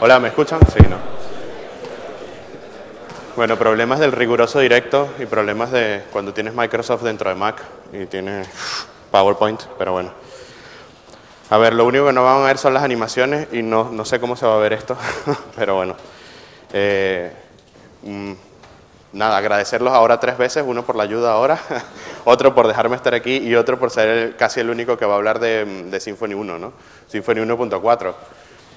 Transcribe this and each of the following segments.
Hola, ¿me escuchan? Sí, ¿no? Bueno, problemas del riguroso directo y problemas de cuando tienes Microsoft dentro de Mac y tienes PowerPoint, pero bueno. A ver, lo único que no van a ver son las animaciones y no, no sé cómo se va a ver esto, pero bueno. Eh, mm, nada, agradecerlos ahora tres veces, uno por la ayuda ahora, otro por dejarme estar aquí y otro por ser casi el único que va a hablar de, de Symfony 1, ¿no? Symfony 1.4.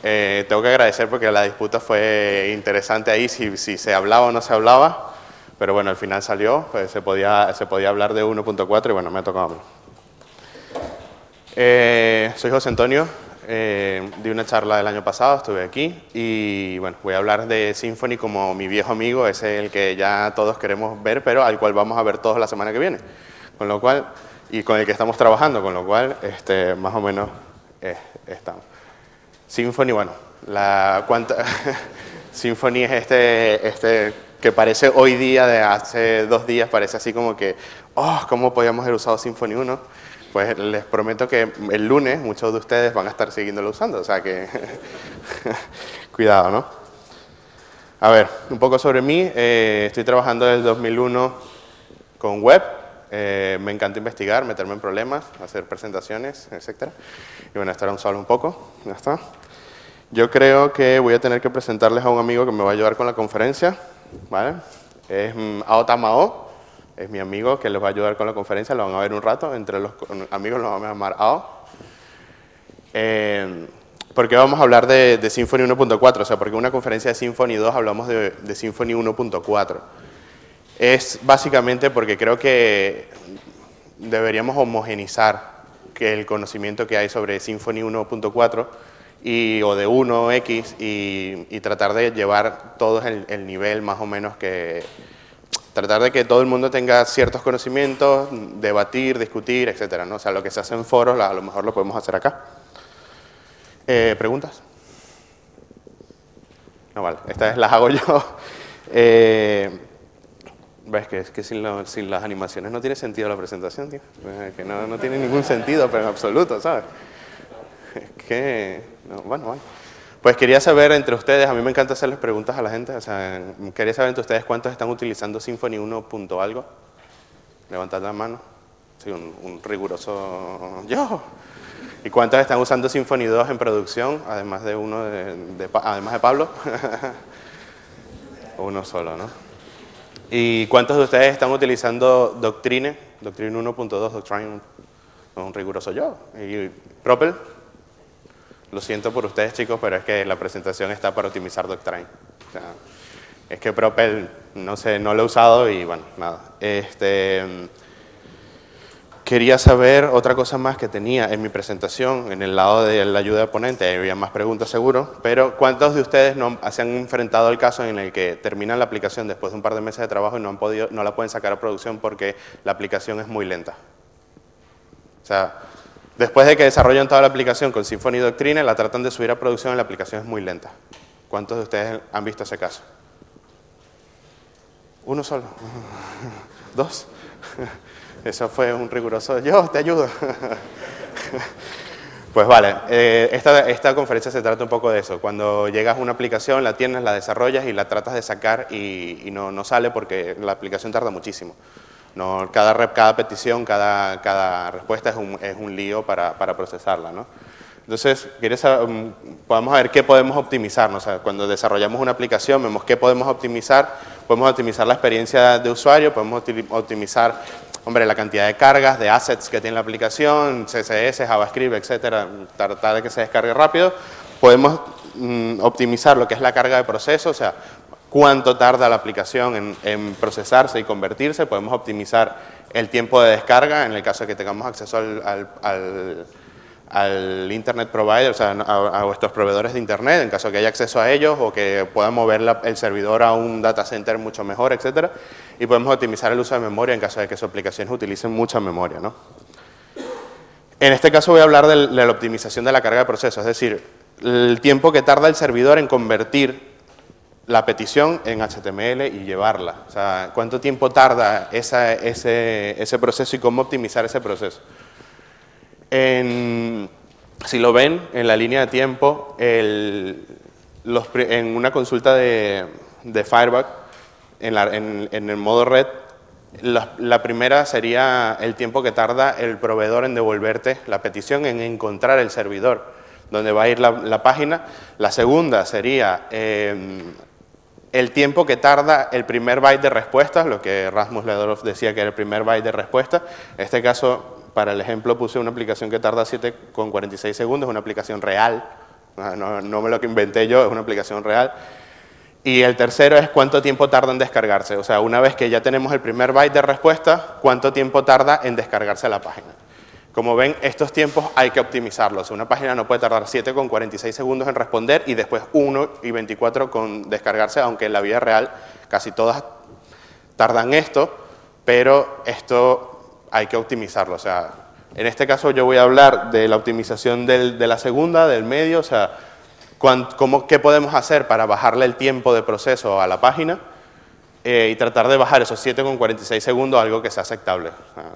Eh, tengo que agradecer porque la disputa fue interesante ahí, si, se hablaba o no se hablaba, pero bueno, al final salió, pues se podía, hablar de 1.4 y bueno, me ha tocado a. Eh, soy José Antonio, eh, di una charla el año pasado, estuve aquí y bueno, voy a hablar de Symfony como mi viejo amigo, es el que ya todos queremos ver, pero al cual vamos a ver todos la semana que viene, con lo cual, y con el que estamos trabajando, con lo cual, este, más o menos estamos. Symfony, bueno, la cuanta, Symfony es este, este que parece hoy día, de hace dos días, parece así como que, oh, ¿cómo podíamos haber usado Symfony 1? Pues les prometo que el lunes muchos de ustedes van a estar siguiéndolo usando, o sea que cuidado, ¿no? A ver, un poco sobre mí. Eh, estoy trabajando desde el 2001 con web. Eh, me encanta investigar, meterme en problemas, hacer presentaciones, etc. Y bueno, estará un solo un poco. Ya está. Yo creo que voy a tener que presentarles a un amigo que me va a ayudar con la conferencia. ¿vale? Es mm, Aotamao es mi amigo que les va a ayudar con la conferencia, lo van a ver un rato, entre los amigos lo vamos a llamar AO. Eh, porque vamos a hablar de, de Symfony 1.4, o sea, porque una conferencia de Symfony 2 hablamos de, de Symfony 1.4. Es básicamente porque creo que deberíamos homogenizar que el conocimiento que hay sobre Symfony 1.4 y, o de 1X y, y, tratar de llevar todos el, el nivel más o menos que, tratar de que todo el mundo tenga ciertos conocimientos, debatir, discutir, etcétera, ¿no? O sea, lo que se hace en foros, a lo mejor lo podemos hacer acá. Eh, ¿Preguntas? No, vale, estas las hago yo. Eh, Ves que es que sin, las animaciones no tiene sentido la presentación, tío. Que no, no tiene ningún sentido, pero en absoluto, ¿sabes? Es que, no, bueno, bueno. Pues quería saber entre ustedes, a mí me encanta hacerles preguntas a la gente, o sea, quería saber entre ustedes cuántos están utilizando Symfony 1. Punto algo. Levantad la mano. Sí, un, riguroso yo. ¿Y cuántos están usando Symfony 2 en producción, además de uno de, de además de Pablo? uno solo, ¿no? ¿Y cuántos de ustedes están utilizando Doctrine, Doctrine 1.2, Doctrine, un riguroso yo? ¿Y Propel? Lo siento por ustedes, chicos, pero es que la presentación está para optimizar Doctrine. O sea, es que Propel, no sé, no lo he usado y bueno, nada. Este, quería saber otra cosa más que tenía en mi presentación, en el lado de la ayuda de ponente, había más preguntas seguro, pero ¿cuántos de ustedes no, se han enfrentado al caso en el que terminan la aplicación después de un par de meses de trabajo y no, han podido, no la pueden sacar a producción porque la aplicación es muy lenta? O sea, Después de que desarrollan toda la aplicación con Symfony Doctrine, la tratan de subir a producción y la aplicación es muy lenta. ¿Cuántos de ustedes han visto ese caso? Uno solo. Dos. Eso fue un riguroso. Yo te ayudo. Pues vale, eh, esta, esta, conferencia se trata un poco de eso. Cuando llegas a una aplicación, la tienes, la desarrollas y la tratas de sacar y, no, no sale porque la aplicación tarda muchísimo. No, cada, rep, cada petición, cada, cada respuesta es un, es un lío para, para procesarla. ¿no? Entonces, saber, podemos ver qué podemos optimizar. ¿no? O cuando desarrollamos una aplicación, vemos qué podemos optimizar. Podemos optimizar la experiencia de usuario, podemos optimizar hombre, la cantidad de cargas, de assets que tiene la aplicación, CSS, JavaScript, etcétera, tratar de que se descargue rápido. Podemos mm, optimizar lo que es la carga de proceso, o sea, cuánto tarda la aplicación en, procesarse y convertirse, podemos optimizar el tiempo de descarga en el caso de que tengamos acceso al, Internet Provider, o sea, a, a, vuestros proveedores de Internet, en caso de que haya acceso a ellos o que puedan mover el servidor a un data center mucho mejor, etcétera, y podemos optimizar el uso de memoria en caso de que sus aplicaciones utilicen mucha memoria, ¿no? En este caso voy a hablar de, la optimización de la carga de procesos, es decir, el tiempo que tarda el servidor en convertir la petición en HTML y llevarla. O sea, cuánto tiempo tarda ese, ese, proceso y cómo optimizar ese proceso. Si lo ven en la línea de tiempo, el, en una consulta de, de Firebug, en, en, el modo red, la, primera sería el tiempo que tarda el proveedor en devolverte la petición, en encontrar el servidor donde va a ir la, página. La segunda sería em, el tiempo que tarda el primer byte de respuesta, lo que Rasmus Ledorov decía que era el primer byte de respuesta. En este caso, para el ejemplo, puse una aplicación que tarda 7,46 segundos, una aplicación real, no, no me lo que inventé yo, es una aplicación real. Y el tercero es cuánto tiempo tarda en descargarse. O sea, una vez que ya tenemos el primer byte de respuesta, cuánto tiempo tarda en descargarse la página. Como ven, estos tiempos hay que optimizarlos. Una página no puede tardar 7 con 46 segundos en responder y después 1 y 24 con descargarse, aunque en la vida real casi todas tardan esto, pero esto hay que optimizarlo. O sea, en este caso yo voy a hablar de la optimización de la segunda, del medio, o sea, cómo, qué podemos hacer para bajarle el tiempo de proceso a la página eh, y tratar de bajar esos 7,46 segundos a algo que sea aceptable.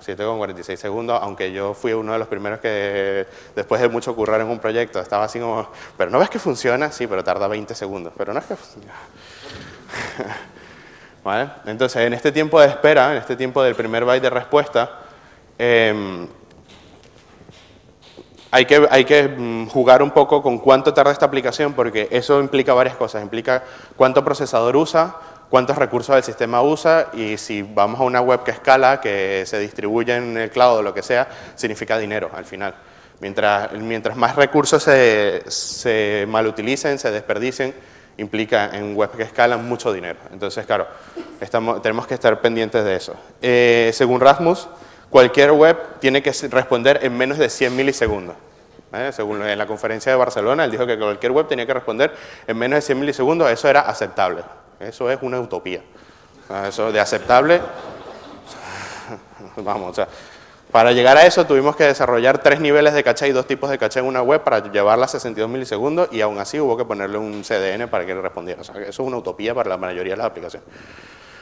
7,46 segundos, aunque yo fui uno de los primeros que después de mucho currar en un proyecto estaba así como, pero no ves que funciona, sí, pero tarda 20 segundos, pero no es que funciona. ¿Vale? Entonces, en este tiempo de espera, en este tiempo del primer byte de respuesta, em, hay que, mm, jugar un poco con cuánto tarda esta aplicación porque eso implica varias cosas. Implica cuánto procesador usa, cuántos recursos del sistema usa y si vamos a una web que escala, que se distribuye en el cloud o lo que sea, significa dinero al final. Mientras, más recursos se, malutilicen, se desperdicien, implica en webs que escalan mucho dinero. Entonces, claro, tenemos que estar pendientes de eso. Eh, según Rasmus, cualquier web tiene que responder en menos de 100 milisegundos. ¿eh? Según en la conferencia de Barcelona, él dijo que cualquier web tenía que responder en menos de 100 milisegundos, eso era aceptable. Eso es una utopía. Eso de aceptable, vamos, o sea, para llegar a eso tuvimos que desarrollar tres niveles de caché y dos tipos de caché en una web para llevarla a 62 milisegundos y aún así hubo que ponerle un CDN para que respondiera. O sea, eso es una utopía para la mayoría de las aplicaciones.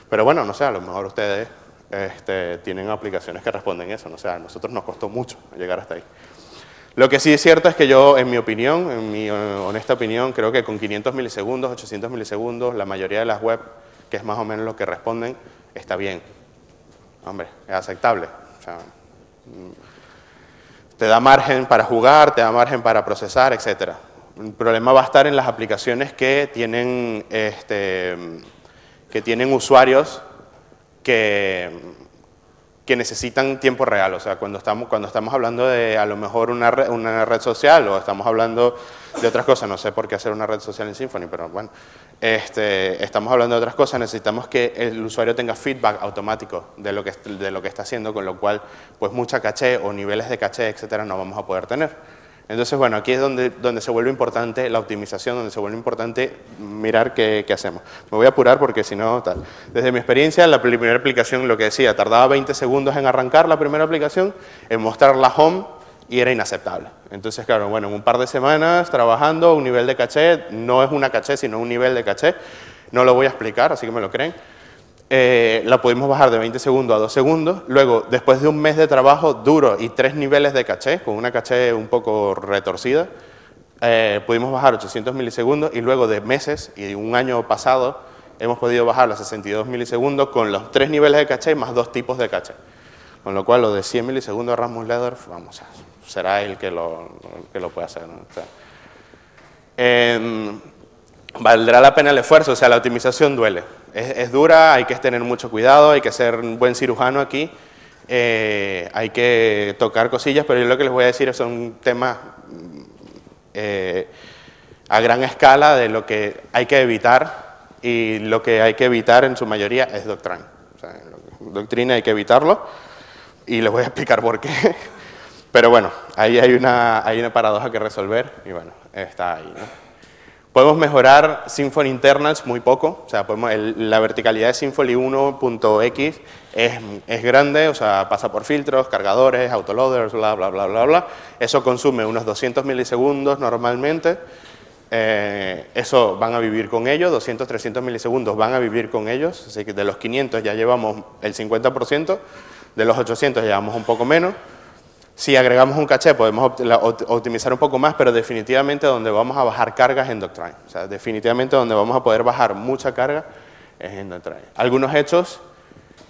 Pero bueno, no sé, a lo mejor ustedes este, tienen aplicaciones que responden eso. No sé, a nosotros nos costó mucho llegar hasta ahí. Lo que sí es cierto es que yo, en mi opinión, en mi eh, honesta opinión, creo que con 500 milisegundos, 800 milisegundos, la mayoría de las web, que es más o menos lo que responden, está bien. Hombre, es aceptable. Mm, te da margen para jugar, te da margen para procesar, etc. El problema va a estar en las aplicaciones que tienen, este, que tienen usuarios que que necesitan tiempo real. O sea, cuando estamos, cuando estamos hablando de a lo mejor una red, una red social o estamos hablando de otras cosas, no sé por qué hacer una red social en Symfony, pero bueno, este, estamos hablando de otras cosas, necesitamos que el usuario tenga feedback automático de lo que, de lo que está haciendo, con lo cual pues mucha caché o niveles de caché, etcétera, no vamos a poder tener. Entonces, bueno, aquí es donde, donde se vuelve importante la optimización, donde se vuelve importante mirar qué, qué hacemos. Me voy a apurar porque si no, tal. Desde mi experiencia, la primera aplicación, lo que decía, tardaba 20 segundos en arrancar la primera aplicación, en mostrar la home y era inaceptable. Entonces, claro, bueno, en un par de semanas trabajando, un nivel de caché, no es una caché, sino un nivel de caché, no lo voy a explicar, así que me lo creen. Eh, la pudimos bajar de 20 segundos a 2 segundos. Luego, después de un mes de trabajo duro y tres niveles de caché, con una caché un poco retorcida, eh, pudimos bajar 800 milisegundos y luego de meses y un año pasado hemos podido bajar a 62 milisegundos con los tres niveles de caché más dos tipos de caché. Con lo cual, lo de 100 milisegundos de Rasmus Ledorf, vamos, será él que lo, que lo puede hacer. Em, valdrá la pena el esfuerzo, o sea, la optimización duele es, dura, hay que tener mucho cuidado, hay que ser un buen cirujano aquí, eh, hay que tocar cosillas, pero yo lo que les voy a decir son temas eh, a gran escala de lo que hay que evitar y lo que hay que evitar en su mayoría es doctrina. doctrina hay que evitarlo y les voy a explicar por qué. Pero bueno, ahí hay una, hay una paradoja que resolver y bueno, está ahí. Podemos mejorar Symfony internals muy poco, o sea, podemos, la verticalidad de Symfony 1.x es, es, grande, o sea, pasa por filtros, cargadores, autoloaders, bla, bla, bla, bla, bla. Eso consume unos 200 milisegundos normalmente. Eh, eso van a vivir con ellos, 200, 300 milisegundos van a vivir con ellos, así que de los 500 ya llevamos el 50%, de los 800 llevamos un poco menos. Si agregamos un caché podemos optimizar un poco más, pero definitivamente donde vamos a bajar cargas es en Doctrine. O sea, definitivamente donde vamos a poder bajar mucha carga es en Doctrine. Algunos hechos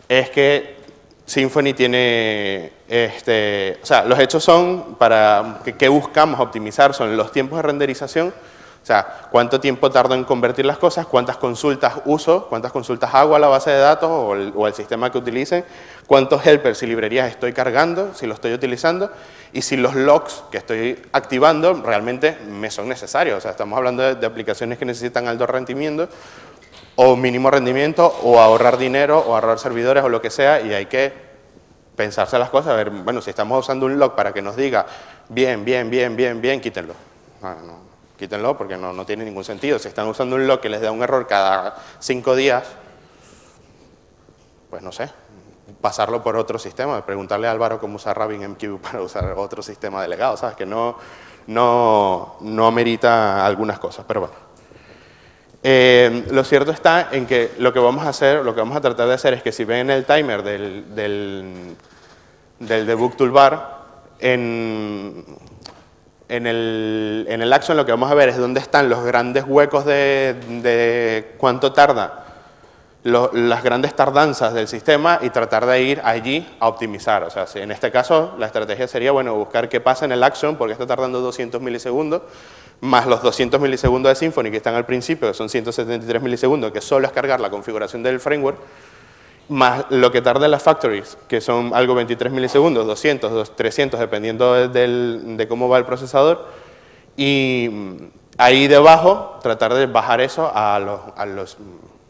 es que Symfony tiene, este, o sea, los hechos son para, que, buscamos optimizar son los tiempos de renderización, sea, cuánto tiempo tardo en convertir las cosas, cuántas consultas uso, cuántas consultas hago a la base de datos o el, o el sistema que utilicen, cuántos helpers y librerías estoy cargando, si lo estoy utilizando, y si los logs que estoy activando realmente me son necesarios. O sea, estamos hablando de, aplicaciones que necesitan alto rendimiento, o mínimo rendimiento, o ahorrar dinero, o ahorrar servidores, o lo que sea, y hay que pensarse las cosas, a ver, bueno, si estamos usando un log para que nos diga bien, bien, bien, bien, bien, quítenlo. Ah, quítenlo porque no, no tiene ningún sentido. Si están usando un log que les da un error cada cinco días, pues no sé, pasarlo por otro sistema, preguntarle a Álvaro cómo usar RabbitMQ para usar otro sistema delegado, ¿sabes? Que no, no, no amerita algunas cosas, pero bueno. Eh, lo cierto está en que lo que vamos a hacer, lo que vamos a tratar de hacer es que si ven el timer del, del, del debug toolbar, en, en, el, en el action lo que vamos a ver es dónde están los grandes huecos de, de cuánto tarda las grandes tardanzas del sistema y tratar de ir allí a optimizar. O sea, si en este caso la estrategia sería, bueno, buscar qué pasa en el action porque está tardando 200 milisegundos, más los 200 milisegundos de Symfony que están al principio, que son 173 milisegundos, que solo es cargar la configuración del framework, más lo que tarda las factories, que son algo 23 milisegundos, 200, 300, dependiendo de cómo va el procesador, y ahí debajo tratar de bajar eso a los, a los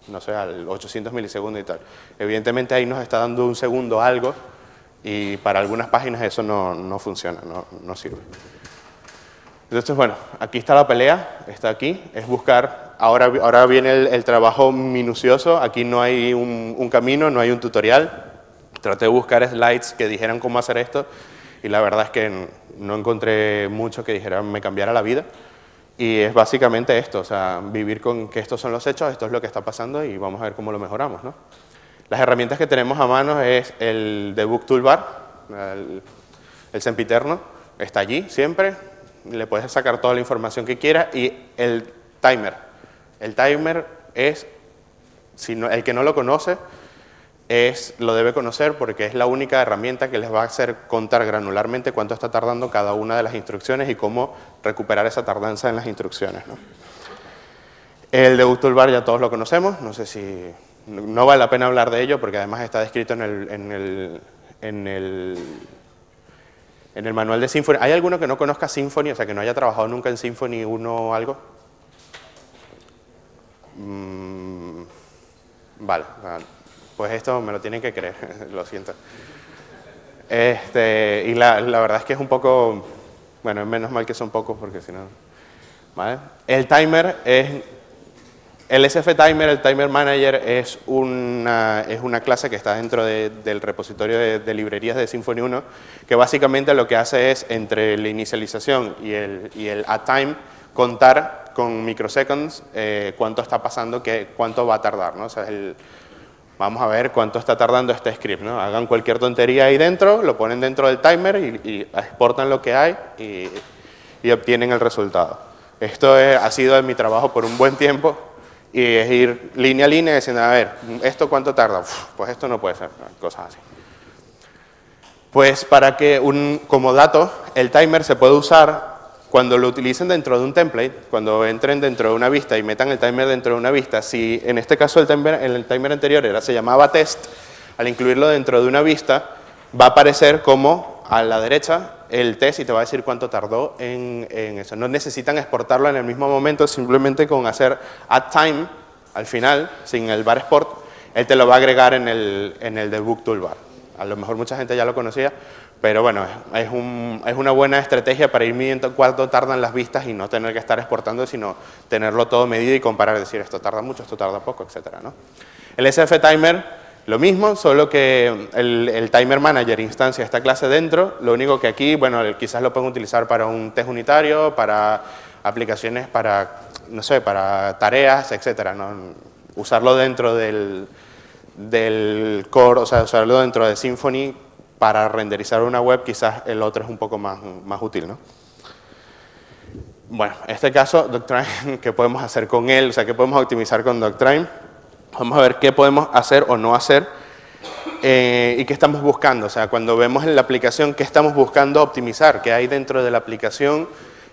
no sé, al 800 milisegundos y tal. Evidentemente ahí nos está dando un segundo algo y para algunas páginas eso no, no funciona, no, no, sirve. Entonces, bueno, aquí está la pelea, está aquí, es buscar, ahora, ahora viene el, trabajo minucioso, aquí no hay un, un, camino, no hay un tutorial, traté de buscar slides que dijeran cómo hacer esto y la verdad es que no encontré mucho que dijeran me cambiara la vida. Y es básicamente esto, o sea, vivir con que estos son los hechos, esto es lo que está pasando y vamos a ver cómo lo mejoramos. ¿no? Las herramientas que tenemos a mano es el Debug Toolbar, el, el sempiterno, está allí siempre, le puedes sacar toda la información que quieras y el timer. El timer es, si no, el que no lo conoce, es, lo debe conocer porque es la única herramienta que les va a hacer contar granularmente cuánto está tardando cada una de las instrucciones y cómo recuperar esa tardanza en las instrucciones. El debug toolbar ya todos lo conocemos, no sé si... No vale la pena hablar de ello porque además está descrito en el, en el, en el, en el manual de Symfony. ¿Hay alguno que no conozca Symfony, o sea, que no haya trabajado nunca en Symfony 1 o algo? Mm, vale, vale pues esto me lo tienen que creer, lo siento. Este, y la, la, verdad es que es un poco, bueno, menos mal que son pocos porque si no... ¿vale? El timer es, el SF Timer, el Timer Manager es una, es una clase que está dentro de, del repositorio de, de, librerías de Symfony 1, que básicamente lo que hace es, entre la inicialización y el, y el at time, contar con microseconds eh, cuánto está pasando, que, cuánto va a tardar, ¿no? O sea, el, vamos a ver cuánto está tardando este script. ¿no? Hagan cualquier tontería ahí dentro, lo ponen dentro del timer y, exportan lo que hay y, obtienen el resultado. Esto ha sido mi trabajo por un buen tiempo y es ir línea a línea diciendo, a ver, ¿esto cuánto tarda? pues esto no puede ser, cosas así. Pues para que un, como dato, el timer se puede usar cuando lo utilicen dentro de un template, cuando entren dentro de una vista y metan el timer dentro de una vista, si en este caso el timer, el timer anterior era, se llamaba test, al incluirlo dentro de una vista, va a aparecer como a la derecha el test y te va a decir cuánto tardó en, en eso. No necesitan exportarlo en el mismo momento, simplemente con hacer add time al final, sin el bar export, él te lo va a agregar en el, en el debug toolbar. A lo mejor mucha gente ya lo conocía, pero bueno, es, un, es, una buena estrategia para ir midiendo cuánto tardan las vistas y no tener que estar exportando, sino tenerlo todo medido y comparar, decir esto tarda mucho, esto tarda poco, etc. ¿no? El SF Timer, lo mismo, solo que el, el, Timer Manager instancia esta clase dentro, lo único que aquí, bueno, quizás lo pueden utilizar para un test unitario, para aplicaciones, para, no sé, para tareas, etc. ¿no? Usarlo dentro del, del core, o sea, usarlo dentro de Symfony para renderizar una web quizás el otro es un poco más, más útil, ¿no? Bueno, en este caso, Doctrine, ¿qué podemos hacer con él? O sea, ¿qué podemos optimizar con Doctrine? Vamos a ver qué podemos hacer o no hacer eh, y qué estamos buscando. O sea, cuando vemos en la aplicación qué estamos buscando optimizar, qué hay dentro de la aplicación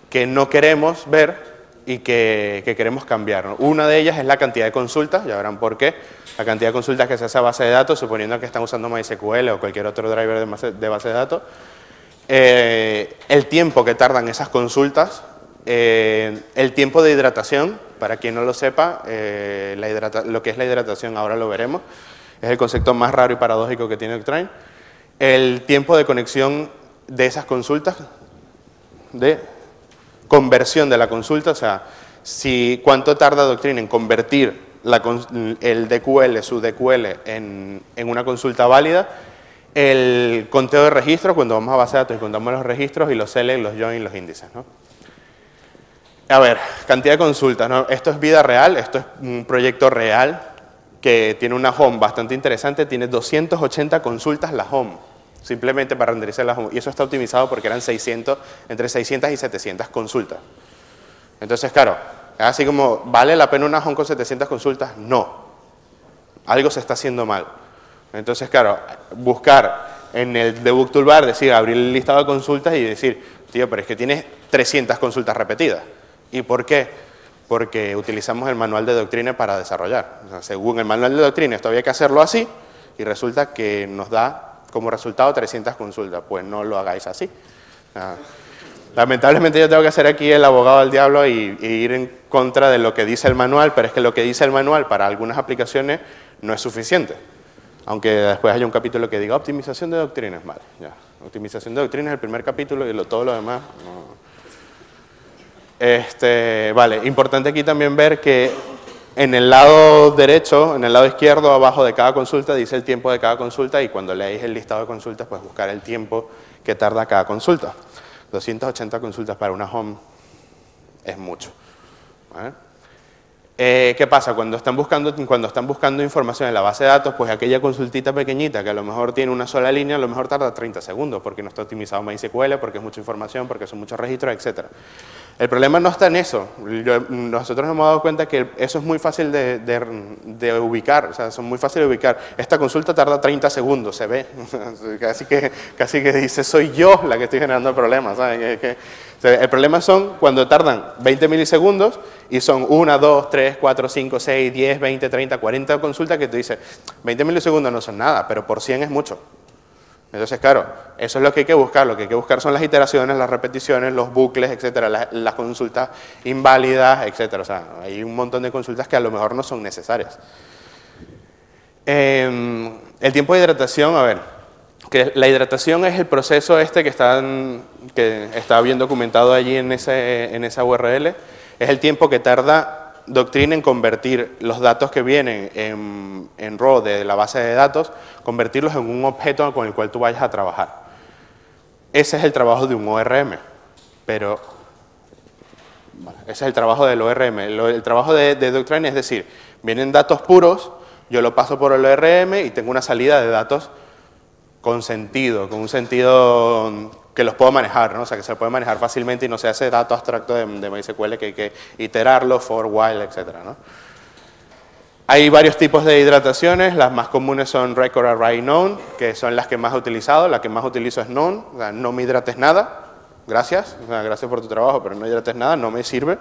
que no queremos ver y que, queremos cambiar. Una de ellas es la cantidad de consultas, ya verán por qué. La cantidad de consultas que se hace a base de datos, suponiendo que están usando MySQL o cualquier otro driver de base de, datos. Eh, el tiempo que tardan esas consultas, eh, el tiempo de hidratación, para quien no lo sepa, eh, lo que es la hidratación ahora lo veremos, es el concepto más raro y paradójico que tiene Octrain. El tiempo de conexión de esas consultas, de conversión de la consulta, o sea, si, cuánto tarda Doctrine en convertir el DQL, su DQL, en, una consulta válida, el conteo de registros, cuando vamos a base de datos y contamos los registros, y los select, los join, los índices. ¿no? A ver, cantidad de consultas. ¿no? Esto es vida real, esto es un proyecto real que tiene una home bastante interesante, tiene 280 consultas la home simplemente para renderizar las... Y eso está optimizado porque eran 600, entre 600 y 700 consultas. Entonces, claro, así como, ¿vale la pena una home con 700 consultas? No. Algo se está haciendo mal. Entonces, claro, buscar en el debug toolbar, decir, abrir el listado de consultas y decir, tío, pero es que tienes 300 consultas repetidas. ¿Y por qué? Porque utilizamos el manual de doctrina para desarrollar. según el manual de doctrina, esto había que hacerlo así y resulta que nos da como resultado 300 consultas. Pues no lo hagáis así. Lamentablemente yo tengo que ser aquí el abogado del diablo y, ir en contra de lo que dice el manual, pero es que lo que dice el manual para algunas aplicaciones no es suficiente. Aunque después haya un capítulo que diga optimización de doctrinas, vale, ya. Optimización de doctrinas es el primer capítulo y lo, todo lo demás Este, vale, importante aquí también ver que en el lado derecho, en el lado izquierdo, abajo de cada consulta, dice el tiempo de cada consulta y cuando leéis el listado de consultas, pues buscar el tiempo que tarda cada consulta. 280 consultas para una home es mucho. Eh, ¿Qué pasa? Cuando están, buscando, cuando están buscando información en la base de datos, pues aquella consultita pequeñita que a lo mejor tiene una sola línea, a lo mejor tarda 30 segundos porque no está optimizado MySQL, porque es mucha información, porque son muchos registros, etc. El problema no está en eso. nosotros hemos dado cuenta que eso es muy fácil de, ubicar, o sea, son muy fácil de ubicar. Esta consulta tarda 30 segundos, se ve. casi, que, casi que dice, soy yo la que estoy generando el problema. el problema son cuando tardan 20 milisegundos y son 1, 2, 3, 4, 5, 6, 10, 20, 30, 40 consultas que tú dices, 20 milisegundos no son nada, pero por 100 es mucho. Entonces, claro, eso es lo que hay que buscar. Lo que hay que buscar son las iteraciones, las repeticiones, los bucles, etcétera, las, consultas inválidas, etcétera. O sea, hay un montón de consultas que a lo mejor no son necesarias. Em, el tiempo de hidratación, a ver, que la hidratación es el proceso este que, están, que está bien documentado allí en, ese, en esa URL. Es el tiempo que tarda Doctrina en convertir los datos que vienen en, en RAW de la base de datos, convertirlos en un objeto con el cual tú vayas a trabajar. Ese es el trabajo de un ORM, pero ese es el trabajo del ORM. El, trabajo de, de Doctrine es decir, vienen datos puros, yo lo paso por el ORM y tengo una salida de datos con sentido, con un sentido que los puedo manejar, ¿no? o sea, que se puede manejar fácilmente y no se hace dato abstracto de, de MySQL que hay que iterarlo, for, while, etc. ¿no? Hay varios tipos de hidrataciones, las más comunes son record, array, known, que son las que más he utilizado, la que más utilizo es known, o sea, no me hidrates nada, gracias, gracias por tu trabajo, pero no hidrates nada, no me sirve.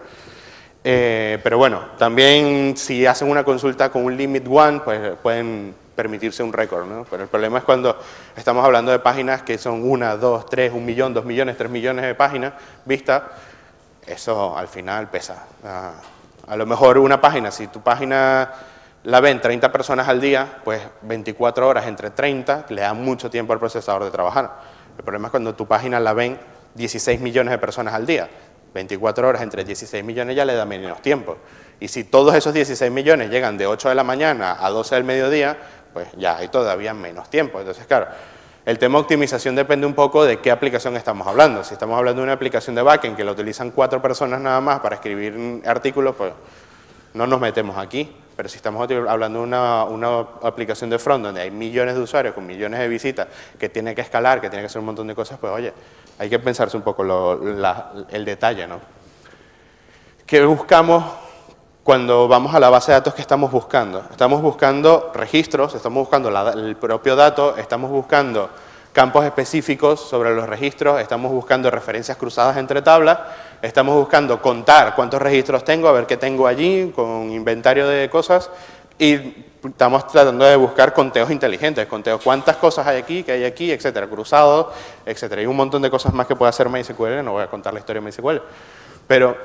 Eh, pero bueno, también si hacen una consulta con un limit one, pues pueden permitirse un récord, ¿no? Pero el problema es cuando estamos hablando de páginas que son una, dos, tres, un millón, dos millones, tres millones de páginas vistas, eso al final pesa. A lo mejor una página, si tu página la ven 30 personas al día, pues 24 horas entre 30 le da mucho tiempo al procesador de trabajar. El problema es cuando tu página la ven 16 millones de personas al día. 24 horas entre 16 millones ya le da menos tiempo. Y si todos esos 16 millones llegan de 8 de la mañana a 12 del mediodía, pues ya hay todavía menos tiempo. Entonces, claro, el tema optimización depende un poco de qué aplicación estamos hablando. Si estamos hablando de una aplicación de backend que la utilizan cuatro personas nada más para escribir artículos, pues no nos metemos aquí. Pero si estamos hablando de una, una, aplicación de front donde hay millones de usuarios con millones de visitas, que tiene que escalar, que tiene que hacer un montón de cosas, pues oye, hay que pensarse un poco el detalle, ¿no? ¿Qué buscamos cuando vamos a la base de datos que estamos buscando? Estamos buscando registros, estamos buscando el propio dato, estamos buscando campos específicos sobre los registros, estamos buscando referencias cruzadas entre tablas, estamos buscando contar cuántos registros tengo, a ver qué tengo allí, con inventario de cosas, y estamos tratando de buscar conteos inteligentes, conteos cuántas cosas hay aquí, qué hay aquí, etcétera, cruzados, etcétera. Y un montón de cosas más que puede hacer MySQL, no voy a contar la historia de MySQL. Pero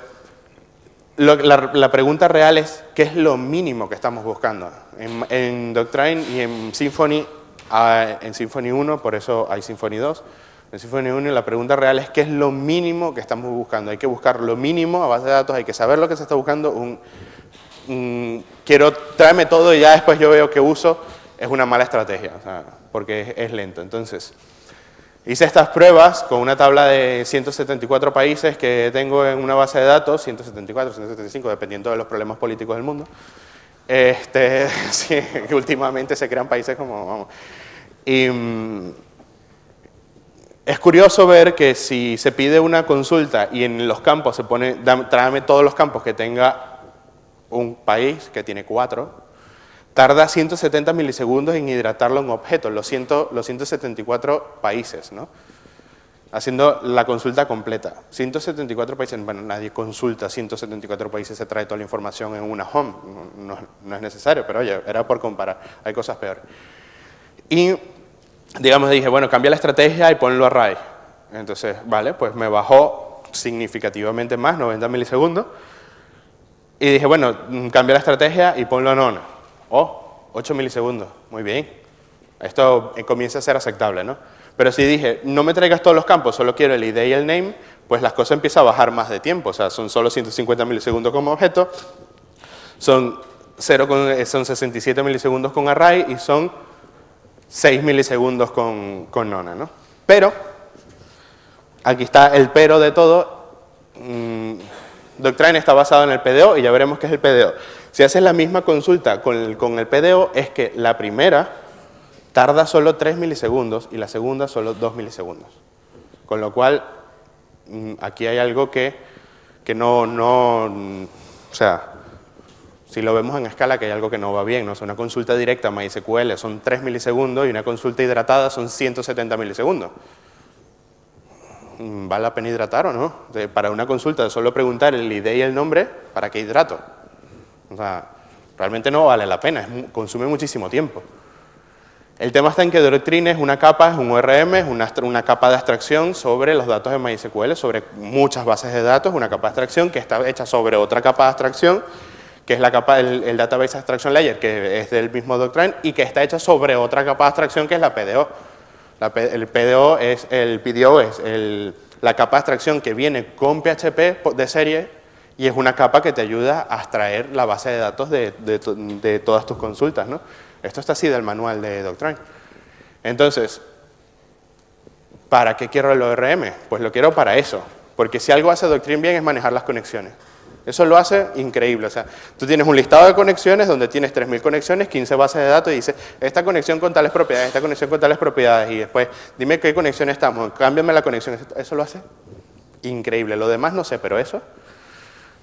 la, la, pregunta real es, ¿qué es lo mínimo que estamos buscando? En, en Doctrine y en Symfony Ah, en Symfony 1, por eso hay Symfony 2. En Symfony 1 la pregunta real es qué es lo mínimo que estamos buscando. Hay que buscar lo mínimo a base de datos, hay que saber lo que se está buscando. Un, quiero, tráeme todo y ya después yo veo qué uso. Es una mala estrategia, porque es, lento. Entonces, hice estas pruebas con una tabla de 174 países que tengo en una base de datos, 174, 175, dependiendo de los problemas políticos del mundo. Este, sí, últimamente se crean países como, vamos, y mm, es curioso ver que si se pide una consulta y en los campos se pone, tráeme todos los campos que tenga un país, que tiene cuatro, tarda 170 milisegundos en hidratarlo en objetos, los, los 174 países, ¿no? haciendo la consulta completa. 174 países, bueno, nadie consulta 174 países, se trae toda la información en una home, no, no es necesario, pero oye, era por comparar, hay cosas peores. Y, digamos, dije, bueno, cambia la estrategia y ponlo a array. Entonces, vale, pues me bajó significativamente más, 90 milisegundos. Y dije, bueno, cambia la estrategia y ponlo a nona. Oh, 8 milisegundos, muy bien. Esto eh, comienza a ser aceptable, ¿no? Pero si dije, no me traigas todos los campos, solo quiero el ID y el name, pues las cosas empiezan a bajar más de tiempo. O sea, son solo 150 milisegundos como objeto, son, 0 con, son 67 milisegundos con array y son 6 milisegundos con, con nona, ¿no? Pero, aquí está el pero de todo, mmm, Doctrine está basado en el PDO y ya veremos qué es el PDO. Si haces la misma consulta con el, PDO, es que la primera tarda solo 3 milisegundos y la segunda solo 2 milisegundos. Con lo cual, mm, aquí hay algo que, que no, no, o sea, si lo vemos en escala, que hay algo que no va bien, ¿no? una consulta directa a MySQL son 3 milisegundos y una consulta hidratada son 170 milisegundos. Mm, ¿Vale la pena hidratar o no? Para una consulta solo preguntar el ID y el nombre, ¿para qué hidrato? O sea, realmente no vale la pena, consume muchísimo tiempo. El tema está en que Doctrine es una capa, es un ORM, es una, una, capa de abstracción sobre los datos de MySQL, sobre muchas bases de datos, una capa de abstracción que está hecha sobre otra capa de abstracción que es la capa, el, Database Abstraction Layer, que es del mismo Doctrine, y que está hecha sobre otra capa de abstracción que es la PDO. el PDO es, el PDO es la capa de abstracción que viene con PHP de serie y es una capa que te ayuda a extraer la base de datos de, de, todas tus consultas. ¿no? Esto está así del manual de Doctrine. Entonces, ¿para qué quiero el ORM? Pues lo quiero para eso, porque si algo hace Doctrine bien es manejar las conexiones. Eso lo hace increíble. O sea, tú tienes un listado de conexiones donde tienes 3.000 conexiones, 15 bases de datos y dice, esta conexión con tales propiedades, esta conexión con tales propiedades y después dime qué conexión estamos, cámbiame la conexión. Eso lo hace increíble. Lo demás no sé, pero eso,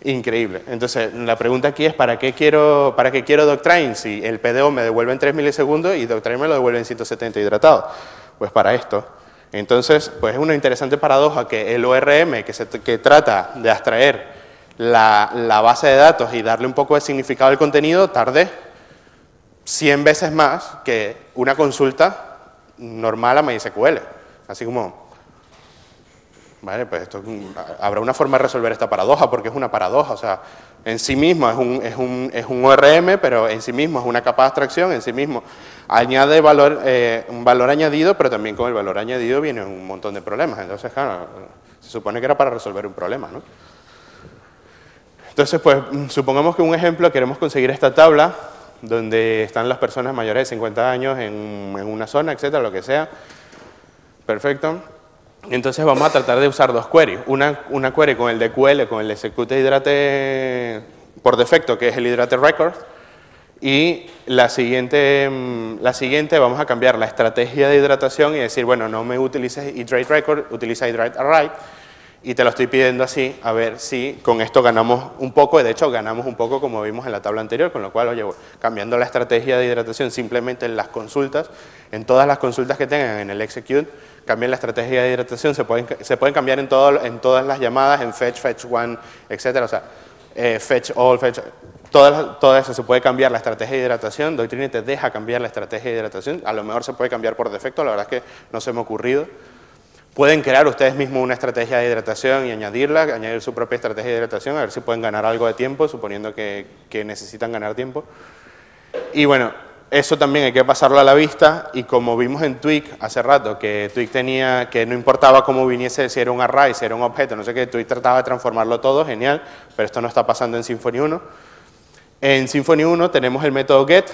increíble. Entonces, la pregunta aquí es, ¿para qué quiero, para qué quiero Doctrine si el PDO me devuelve en 3 milisegundos y Doctrine me lo devuelve en 170 hidratado? Pues para esto. Entonces, pues es una interesante paradoja que el ORM que, se, que trata de abstraer la, base de datos y darle un poco de significado al contenido, tardé 100 veces más que una consulta normal a MySQL. Así como, vale, pues esto, habrá una forma de resolver esta paradoja, porque es una paradoja, o sea, en sí mismo es un, es un, es un ORM, pero en sí mismo es una capa de abstracción, en sí mismo añade valor, eh, un valor añadido, pero también con el valor añadido viene un montón de problemas. Entonces, claro, se supone que era para resolver un problema, ¿no? Entonces, pues, mm, supongamos que un ejemplo, queremos conseguir esta tabla donde están las personas mayores de 50 años en, una zona, etcétera, lo que sea. Perfecto. Entonces vamos a tratar de usar dos queries. Una, una query con el de QL, con el execute hidrate por defecto, que es el hidrate record, Y la siguiente, mm, la siguiente vamos a cambiar la estrategia de hidratación y decir, bueno, no me utilices Hydrate Record, utiliza Hydrate Array. Y te lo estoy pidiendo así, a ver si con esto ganamos un poco, de hecho ganamos un poco como vimos en la tabla anterior, con lo cual, oye, cambiando la estrategia de hidratación simplemente en las consultas, en todas las consultas que tengan en el execute, cambien la estrategia de hidratación, se pueden, se pueden cambiar en, todo, en todas las llamadas, en fetch, fetch one, etcétera, o sea, eh, fetch all, fetch, todo, eso se puede cambiar la estrategia de hidratación, Doctrine te deja cambiar la estrategia de hidratación, a lo mejor se puede cambiar por defecto, la verdad es que no se me ha ocurrido. Pueden crear ustedes mismos una estrategia de hidratación y añadirla, añadir su propia estrategia de hidratación, a ver si pueden ganar algo de tiempo, suponiendo que, que necesitan ganar tiempo. Y bueno, eso también hay que pasarlo a la vista y como vimos en Twig hace rato, que Twig tenía, que no importaba cómo viniese, si era un array, si era un objeto, no sé qué, Twig trataba de transformarlo todo, genial, pero esto no está pasando en Symfony 1. En Symfony 1 tenemos el método get,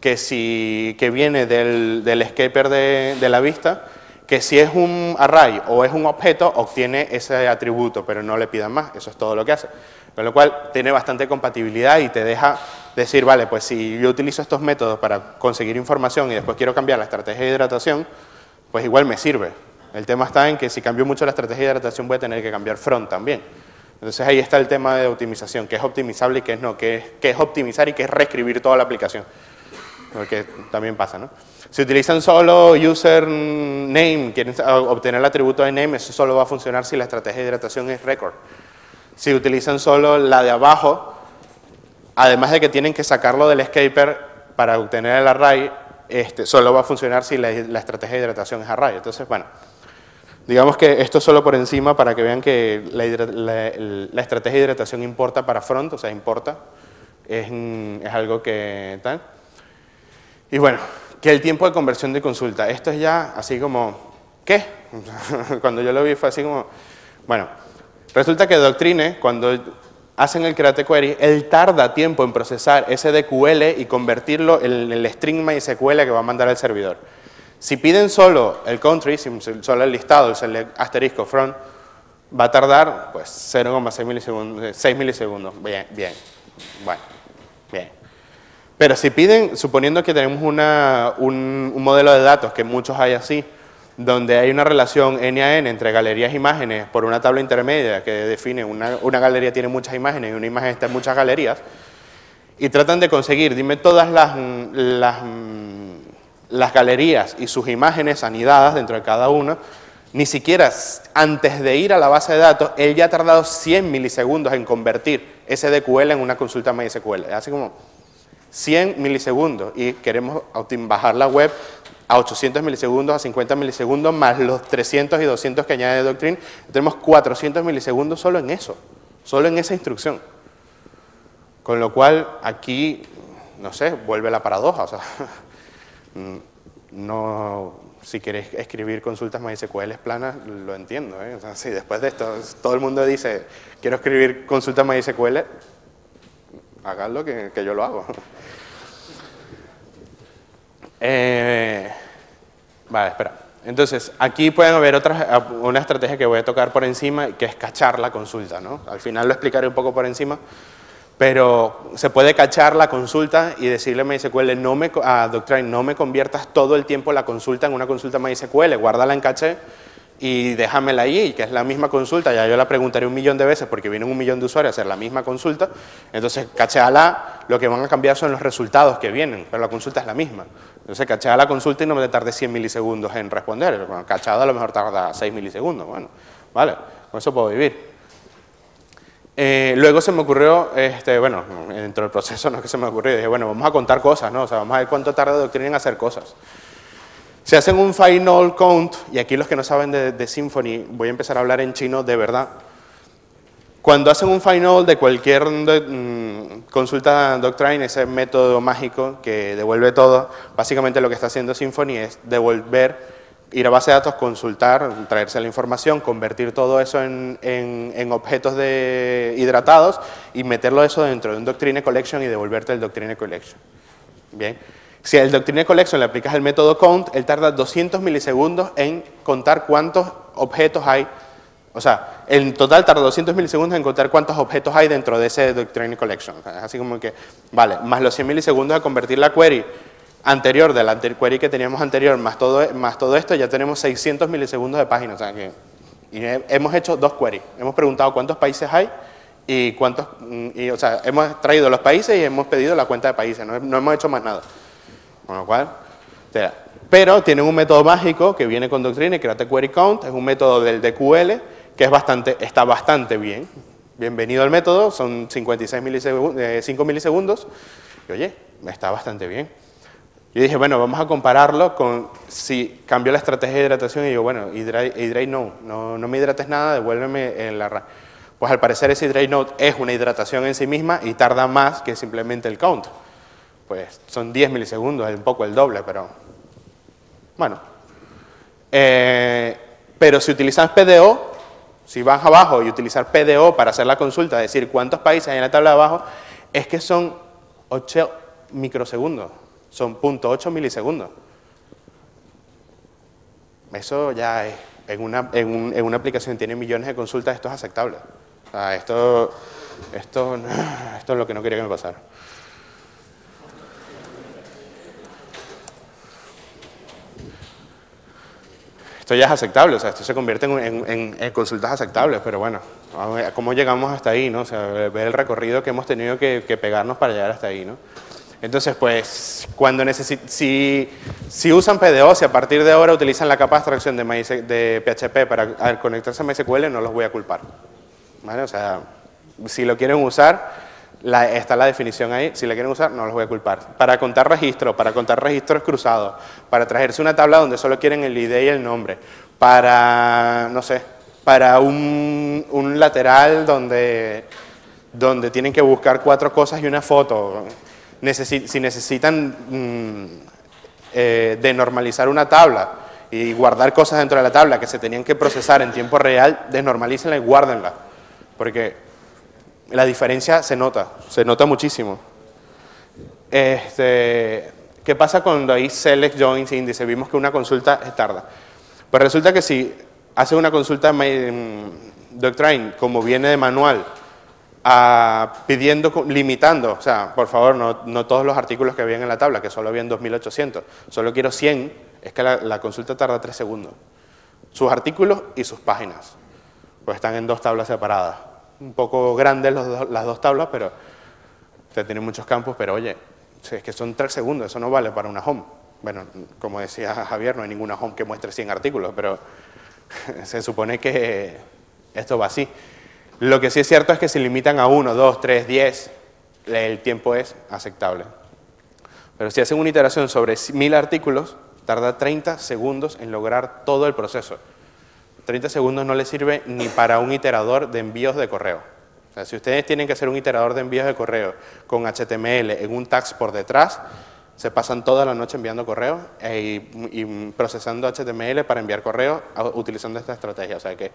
que, si, que viene del, del escaper de, de la vista, que si es un array o es un objeto, obtiene ese atributo, pero no le pidan más, eso es todo lo que hace. Con lo cual tiene bastante compatibilidad y te deja decir, vale, pues si yo utilizo estos métodos para conseguir información y después quiero cambiar la estrategia de hidratación, pues igual me sirve. El tema está en que si cambio mucho la estrategia de hidratación voy a tener que cambiar front también. Entonces ahí está el tema de optimización, qué es optimizable y qué es no, qué es, qué es optimizar y qué es reescribir toda la aplicación. Porque también pasa, ¿no? Si utilizan solo username, quieren obtener el atributo de name, eso solo va a funcionar si la estrategia de hidratación es record. Si utilizan solo la de abajo, además de que tienen que sacarlo del escaper para obtener el array, este, solo va a funcionar si la, estrategia de hidratación es array. Entonces, bueno, Digamos que esto solo por encima para que vean que la, estrategia de hidratación importa para front, o sea, importa, es, es, algo que tal. Y bueno, que el tiempo de conversión de consulta, esto es ya así como, ¿qué? cuando yo lo vi fue así como, bueno, resulta que Doctrine, cuando hacen el create query, él tarda tiempo en procesar ese DQL y convertirlo en el string MySQL que va a mandar al servidor. Si piden solo el country, solo el listado, el asterisco front, va a tardar pues 0,6 milisegundos, 6 milisegundos. Bien, bien. Bueno, bien. Pero si piden, suponiendo que tenemos una, un, modelo de datos, que muchos hay así, donde hay una relación N a N entre galerías e imágenes por una tabla intermedia que define una, una galería tiene muchas imágenes y una imagen está en muchas galerías, y tratan de conseguir, dime todas las, las las galerías y sus imágenes anidadas dentro de cada una, ni siquiera antes de ir a la base de datos, él ya ha tardado 100 milisegundos en convertir ese DQL en una consulta MySQL. Hace como 100 milisegundos y queremos bajar la web a 800 milisegundos, a 50 milisegundos, más los 300 y 200 que añade Doctrine, tenemos 400 milisegundos solo en eso, solo en esa instrucción. Con lo cual, aquí, no sé, vuelve la paradoja, o sea, Mm, no, si quieres escribir consultas MySQL planas, lo entiendo. ¿eh? si después de esto todo el mundo dice, quiero escribir consultas MySQL, háganlo que, que yo lo hago. Eh, vale, espera. Entonces, aquí pueden ver otra, una estrategia que voy a tocar por encima, que es cachar la consulta. ¿no? Al final lo explicaré un poco por encima, pero se puede cachar la consulta y decirle a MySQL, no me, a Doctrine, no me conviertas todo el tiempo la consulta en una consulta MySQL, guárdala en caché y déjamela ahí, que es la misma consulta, ya yo la preguntaré un millón de veces porque vienen un millón de usuarios a hacer la misma consulta, entonces cachéala, lo que van a cambiar son los resultados que vienen, pero la consulta es la misma. Entonces cachea la consulta y no me tarde 100 milisegundos en responder, bueno, cachada a lo mejor tarda 6 milisegundos, bueno, vale, con eso puedo vivir. Eh, luego se me ocurrió, este, bueno, dentro del proceso no es que se me ocurrió, dije, bueno, vamos a contar cosas, ¿no? O sea, vamos a ver cuánto tarda Doctrine en hacer cosas. Se hacen un final count, y aquí los que no saben de, Symfony, voy a empezar a hablar en chino de verdad. Cuando hacen un final de cualquier mm, consulta Doctrine, ese método mágico que devuelve todo, básicamente lo que está haciendo Symfony es devolver ir a base de datos, consultar, traerse la información, convertir todo eso en, en, objetos de hidratados y meterlo eso dentro de un Doctrine Collection y devolverte el Doctrine Collection. Bien. Si al Doctrine Collection le aplicas el método count, él tarda 200 milisegundos en contar cuántos objetos hay, O sea, en total tarda 200 milisegundos en encontrar cuántos objetos hay dentro de ese Doctrine Collection. así como que, vale, más los 100 milisegundos de convertir la query anterior de la query que teníamos anterior, más todo, más todo esto, ya tenemos 600 milisegundos de página. O sea, que y hemos hecho dos queries. Hemos preguntado cuántos países hay y cuántos, mm, y, o sea, hemos traído los países y hemos pedido la cuenta de países, no, hemos hecho más nada. Con lo cual, pero tienen un método mágico que viene con Doctrine, y Create Query Count, es un método del DQL que es bastante, está bastante bien. Bienvenido al método, son 56 milisegundos, 5 milisegundos, y oye, está bastante bien. Yo dije, bueno, vamos a compararlo con si cambió la estrategia de hidratación y yo, bueno, Hydrate, no, no, no me hidrates nada, devuélveme en la... Pues al parecer ese Hydrate Note es una hidratación en sí misma y tarda más que simplemente el count. Pues son 10 milisegundos, es un poco el doble, pero bueno. Eh, pero si utilizas PDO, si vas abajo y utilizar PDO para hacer la consulta, decir cuántos países hay en la tabla de abajo, es que son 8 microsegundos, son 0.8 milisegundos. Eso ya es, en una, en, una aplicación que tiene millones de consultas, esto es aceptable. esto, esto, esto es lo que no quería que me pasara. Esto ya es aceptable, o sea, esto se convierte en, consultas aceptables, pero bueno, ¿cómo llegamos hasta ahí, no? O sea, ver el recorrido que hemos tenido que, pegarnos para llegar hasta ahí, ¿no? Entonces, pues, cuando si, si usan PDO, si a partir de ahora utilizan la capa de abstracción de, de PHP para conectarse a MySQL, no los voy a culpar, ¿vale? O sea, si lo quieren usar, está la definición ahí, si la quieren usar, no los voy a culpar. Para contar registros, para contar registros cruzados, para traerse una tabla donde solo quieren el ID y el nombre, para, no sé, para un, lateral donde, donde tienen que buscar cuatro cosas y una foto, si necesitan mm, eh, una tabla y guardar cosas dentro de la tabla que se tenían que procesar en tiempo real, desnormalícenla y guárdenla, porque la diferencia se nota, se nota muchísimo. Este, ¿Qué pasa cuando hay select joins índice? Vimos que una consulta tarda. Pues resulta que si hace una consulta en Doctrine, como viene de manual, pidiendo, limitando, o sea, por favor, no, todos los artículos que habían en la tabla, que solo habían 2800, solo quiero 100, es que la, la consulta tarda 3 segundos. Sus artículos y sus páginas, pues están en dos tablas separadas un poco grandes las dos tablas, pero usted tiene muchos campos, pero oye, es que son tres segundos, eso no vale para una home. Bueno, como decía Javier, no hay ninguna home que muestre 100 artículos, pero se supone que esto va así. Lo que sí es cierto es que si limitan a uno, dos, tres, diez, el tiempo es aceptable. Pero si hacen una iteración sobre mil artículos, tarda 30 segundos en lograr todo el proceso. 30 segundos no le sirve ni para un iterador de envíos de correo. O sea, si ustedes tienen que hacer un iterador de envíos de correo con HTML en un tags por detrás, se pasan toda la noche enviando correo e y, procesando HTML para enviar correo utilizando esta estrategia. O sea que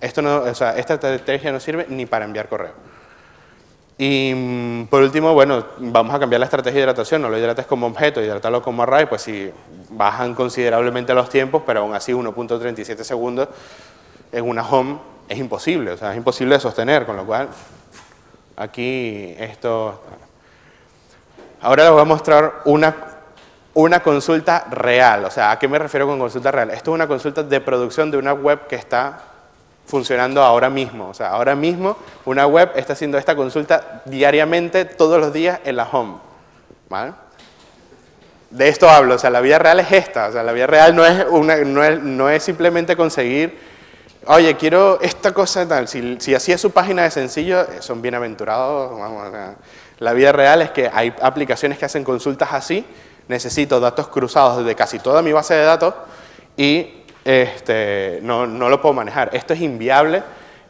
esto no, o sea, esta estrategia no sirve ni para enviar correo. Y mm, por último, bueno, vamos a cambiar la estrategia de hidratación, no lo hidrates como objeto, hidratarlo como array, pues si bajan considerablemente los tiempos, pero aún así 1.37 segundos en una home es imposible, o sea, es imposible de sostener, con lo cual aquí esto... Ahora les voy a mostrar una, una consulta real, o sea, ¿a qué me refiero con consulta real? Esto es una consulta de producción de una web que está funcionando ahora mismo. O sea, ahora mismo una web está haciendo esta consulta diariamente, todos los días en la home. ¿Vale? De esto hablo, o sea, la vida real es esta. O sea, la vida real no es, una, no es, no es simplemente conseguir, oye, quiero esta cosa tal. Si, si es su página de sencillo, eh, son bienaventurados. Vamos, la vida real es que hay aplicaciones que hacen consultas así. Necesito datos cruzados de casi toda mi base de datos y este, no, no, lo puedo manejar. Esto es inviable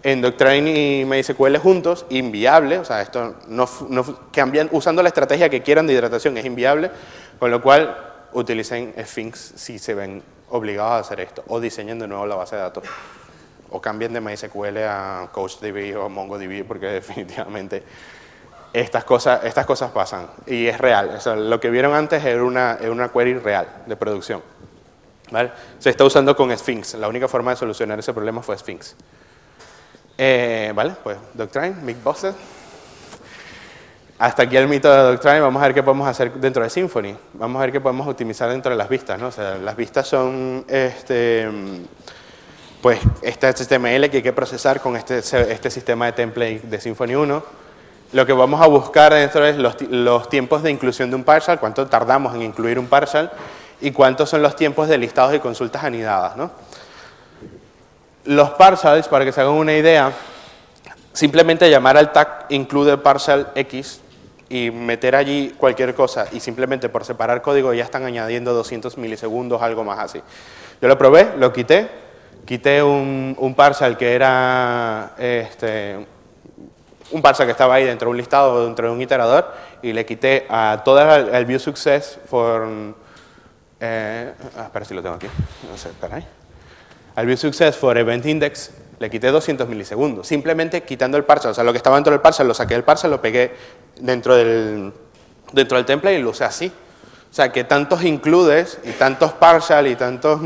en Doctrine y MySQL juntos, inviable, o sea, esto no, no cambian, usando la estrategia que quieran de hidratación es inviable, con lo cual utilicen Sphinx si se ven obligados a hacer esto, o diseñen de nuevo la base de datos, o cambien de MySQL a CouchDB o MongoDB, porque definitivamente estas cosas, estas cosas pasan, y es real, lo que vieron antes era una, era una query real de producción. Se está usando con Sphinx. La única forma de solucionar ese problema fue Sphinx. Eh, vale, pues Doctrine, Mick Bosset. Hasta aquí el mito de Doctrine, vamos a ver qué podemos hacer dentro de Symfony. Vamos a ver qué podemos optimizar dentro de las vistas, ¿no? O sea, las vistas son, este, pues, este HTML que hay que procesar con este, este sistema de template de Symfony 1. Lo que vamos a buscar dentro es los, los tiempos de inclusión de un partial, cuánto tardamos en incluir un partial y cuántos son los tiempos de listados y consultas anidadas, ¿no? Los partials, para que se hagan una idea, simplemente llamar al tag include partial x y meter allí cualquier cosa y simplemente por separar código ya están añadiendo 200 milisegundos, algo más así. Yo lo probé, lo quité, quité un, un partial que era este, un partial que estaba ahí dentro de un listado, dentro de un iterador y le quité a todo el, view success for... Eh, ah, espera si lo tengo aquí, no sé, espera ahí al view success for event index le quité 200 milisegundos, simplemente quitando el parser, o sea, lo que estaba dentro del parser lo saqué del parser, lo pegué dentro del, dentro del template y lo usé así. O sea, que tantos includes y tantos partial y tantos,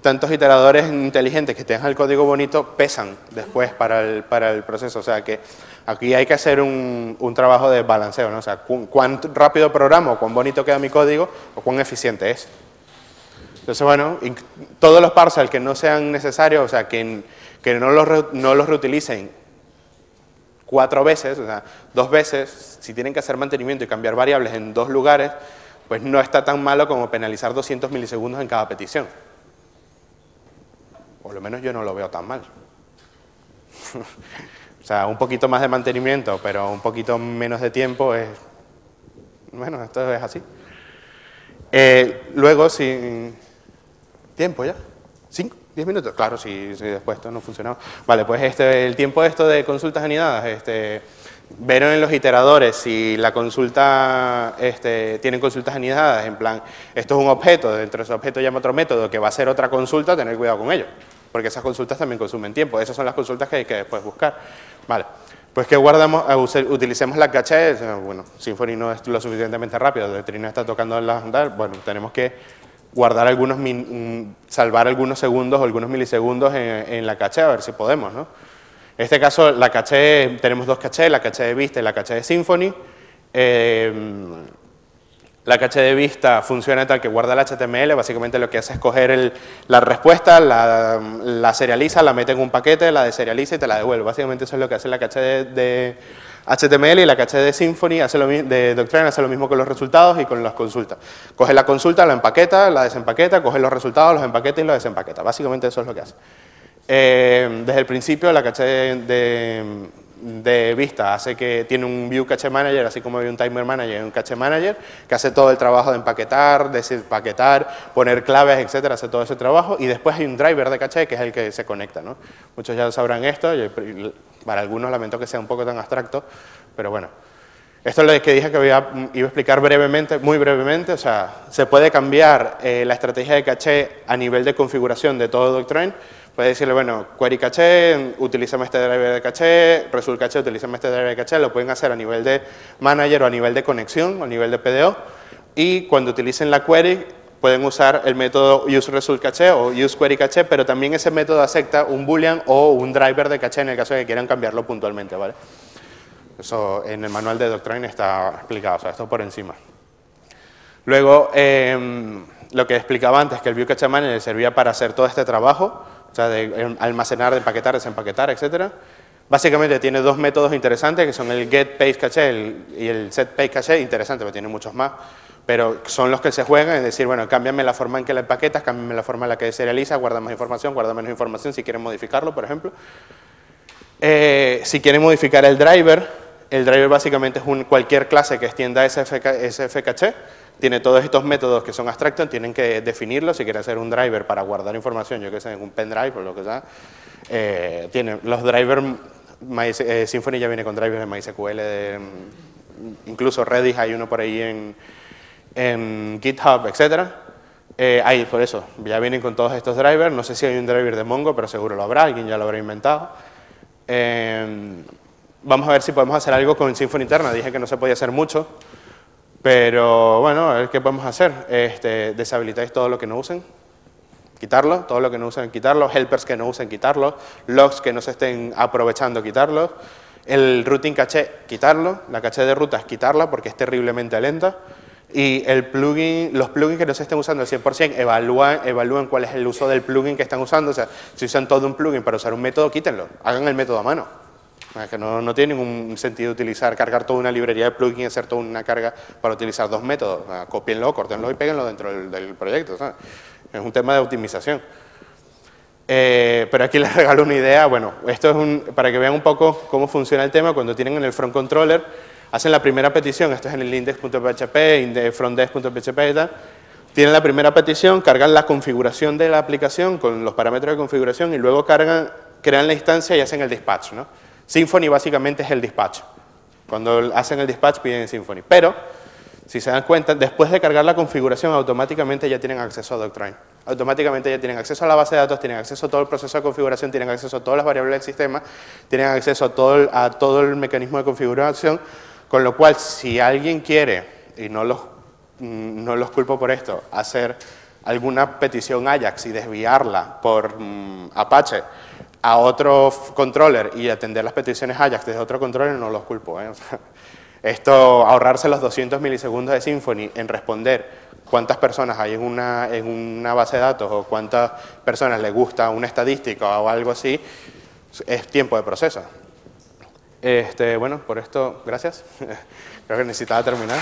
tantos iteradores inteligentes que tengan el código bonito pesan después para el, para el proceso. O sea, que aquí hay que hacer un, un trabajo de balanceo, ¿no? O sea, cuán rápido programo, cuán bonito queda mi código o cuán eficiente es. Entonces, bueno, todos los parcels que no sean necesarios, o sea, que, que no, los no los reutilicen cuatro veces, o sea, dos veces, si tienen que hacer mantenimiento y cambiar variables en dos lugares, pues no está tan malo como penalizar 200 milisegundos en cada petición. Por lo menos yo no lo veo tan mal. o sea, un poquito más de mantenimiento, pero un poquito menos de tiempo es... Bueno, esto es así. Eh, luego, si, ¿Tiempo ya? ¿Cinco? ¿Diez minutos? Claro, si, después esto no funcionaba. Vale, pues este, el tiempo esto de consultas anidadas, este, ver en los iteradores si la consulta este, tiene consultas anidadas, en plan, esto es un objeto, dentro de ese objeto llama otro método que va a ser otra consulta, tener cuidado con ello, porque esas consultas también consumen tiempo, esas son las consultas que hay que después buscar. Vale, pues que guardamos, eh, utilicemos la caché, bueno, Symfony no es lo suficientemente rápido, el Trino está tocando las andar, bueno, tenemos que guardar algunos, salvar algunos segundos o algunos milisegundos en, la caché, a ver si podemos, ¿no? En este caso, la caché, tenemos dos cachés, la caché de vista y la caché de Symfony. Em, la caché de vista funciona tal que guarda el HTML, básicamente lo que hace es coger la respuesta, la, serializa, la mete en un paquete, la deserializa y te la devuelve. Básicamente eso es lo que hace la caché de HTML y la caché de Symfony, hace lo, de Doctrine, hace lo mismo con los resultados y con las consultas. Coge la consulta, la empaqueta, la desempaqueta, coge los resultados, los empaqueta y los desempaqueta. Básicamente eso es lo que hace. Eh, desde el principio la caché de, vista hace que tiene un View Cache Manager, así como hay un Timer Manager y un Cache Manager, que hace todo el trabajo de empaquetar, desempaquetar, poner claves, etcétera, hace todo ese trabajo. Y después hay un driver de caché que es el que se conecta. ¿no? Muchos ya sabrán esto, para algunos lamento que sea un poco tan abstracto, pero bueno. Esto es lo que dije que iba a explicar brevemente, muy brevemente, o sea, se puede cambiar eh, la estrategia de caché a nivel de configuración de todo Doctrine, puede decirle, bueno, query caché, utilízame este driver de caché, result caché, utilízame este driver de caché, lo pueden hacer a nivel de manager o a nivel de conexión o a nivel de PDO, y cuando utilicen la query, pueden usar el método useResultCache o useQueryCache, pero también ese método acepta un boolean o un driver de caché en el caso de que quieran cambiarlo puntualmente, ¿vale? Eso en el manual de Doctrine está explicado, o sea, esto por encima. Luego, em, lo que explicaba antes, que el View Cache Manager servía para hacer todo este trabajo, o sea, de almacenar, de empaquetar, desempaquetar, etcétera. Básicamente tiene dos métodos interesantes, que son el get cache y el set cache, interesante, pero tiene muchos más pero son los que se juegan, es decir, bueno, cámbiame la forma en que la empaquetas, cámbiame la forma en la que serializa, guarda más información, guarda menos información si quieren modificarlo, por ejemplo. Eh, si quieren modificar el driver, el driver básicamente es un, cualquier clase que extienda caché, tiene todos estos métodos que son abstractos, tienen que definirlo, si quieren hacer un driver para guardar información, yo que sé, un pendrive o lo que sea, eh, tiene los drivers, eh, Symfony ya viene con drivers de MySQL, de, incluso Redis hay uno por ahí en en GitHub, etc. Eh, ahí, por eso, ya vienen con todos estos drivers. No sé si hay un driver de Mongo, pero seguro lo habrá, alguien ya lo habrá inventado. Em, vamos a ver si podemos hacer algo con Symfony interna. Dije que no se podía hacer mucho, pero bueno, ver qué podemos hacer. Este, deshabilitáis todo lo que no usen, quitarlo, todo lo que no usen, quitarlo, helpers que no usen, quitarlo, logs que no se estén aprovechando, quitarlos, el routing caché, quitarlo, la caché de rutas, quitarla porque es terriblemente lenta, y el plugin, los plugins que no se estén usando al 100%, evalúan, evalúen cuál es el uso del plugin que están usando, o sea, si usan todo un plugin para usar un método, quítenlo, hagan el método a mano. Que no, tiene ningún sentido utilizar, cargar toda una librería de plugins y hacer toda una carga para utilizar dos métodos. Copienlo, córtenlo y péguenlo dentro del, del proyecto. Es un tema de optimización. Eh, pero aquí les regalo una idea. Bueno, esto es un, para que vean un poco cómo funciona el tema. Cuando tienen en el front controller, hacen la primera petición. Esto es en el index.php, frontdesk.php y tal. Tienen la primera petición, cargan la configuración de la aplicación con los parámetros de configuración y luego cargan, crean la instancia y hacen el dispatch. ¿no? Symfony básicamente es el dispatch. Cuando hacen el dispatch piden Symfony. Pero, si se dan cuenta, después de cargar la configuración, automáticamente ya tienen acceso a Doctrine. Automáticamente ya tienen acceso a la base de datos, tienen acceso a todo el proceso de configuración, tienen acceso a todas las variables del sistema, tienen acceso a todo el, a todo el mecanismo de configuración, con lo cual, si alguien quiere, y no los, mm, no los culpo por esto, hacer alguna petición Ajax y desviarla por mm, Apache, a otro controller y atender las peticiones Ajax desde otro controller no los culpo. ¿eh? esto, ahorrarse los 200 milisegundos de Symfony en responder cuántas personas hay en una, en una base de datos o cuántas personas le gusta una estadística o algo así, es tiempo de proceso. Este, bueno, por esto, gracias. Creo que necesitaba terminar.